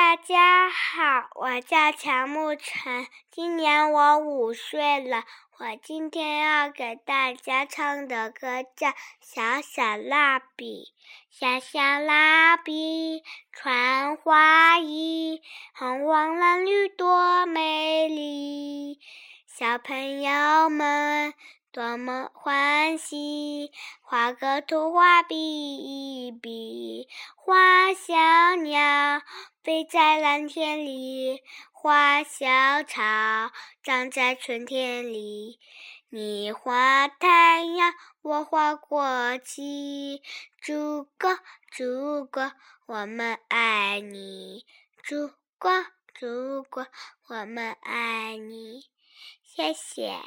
大家好，我叫乔木晨，今年我五岁了。我今天要给大家唱的歌叫《小小蜡笔》。小小蜡笔，穿花衣，红黄蓝绿多美丽。小朋友们。多么欢喜！画个图画比一比，画小鸟飞在蓝天里，画小草长在春天里。你画太阳，我画国旗。祖国，祖国，我们爱你！祖国，祖国，我们爱你！谢谢。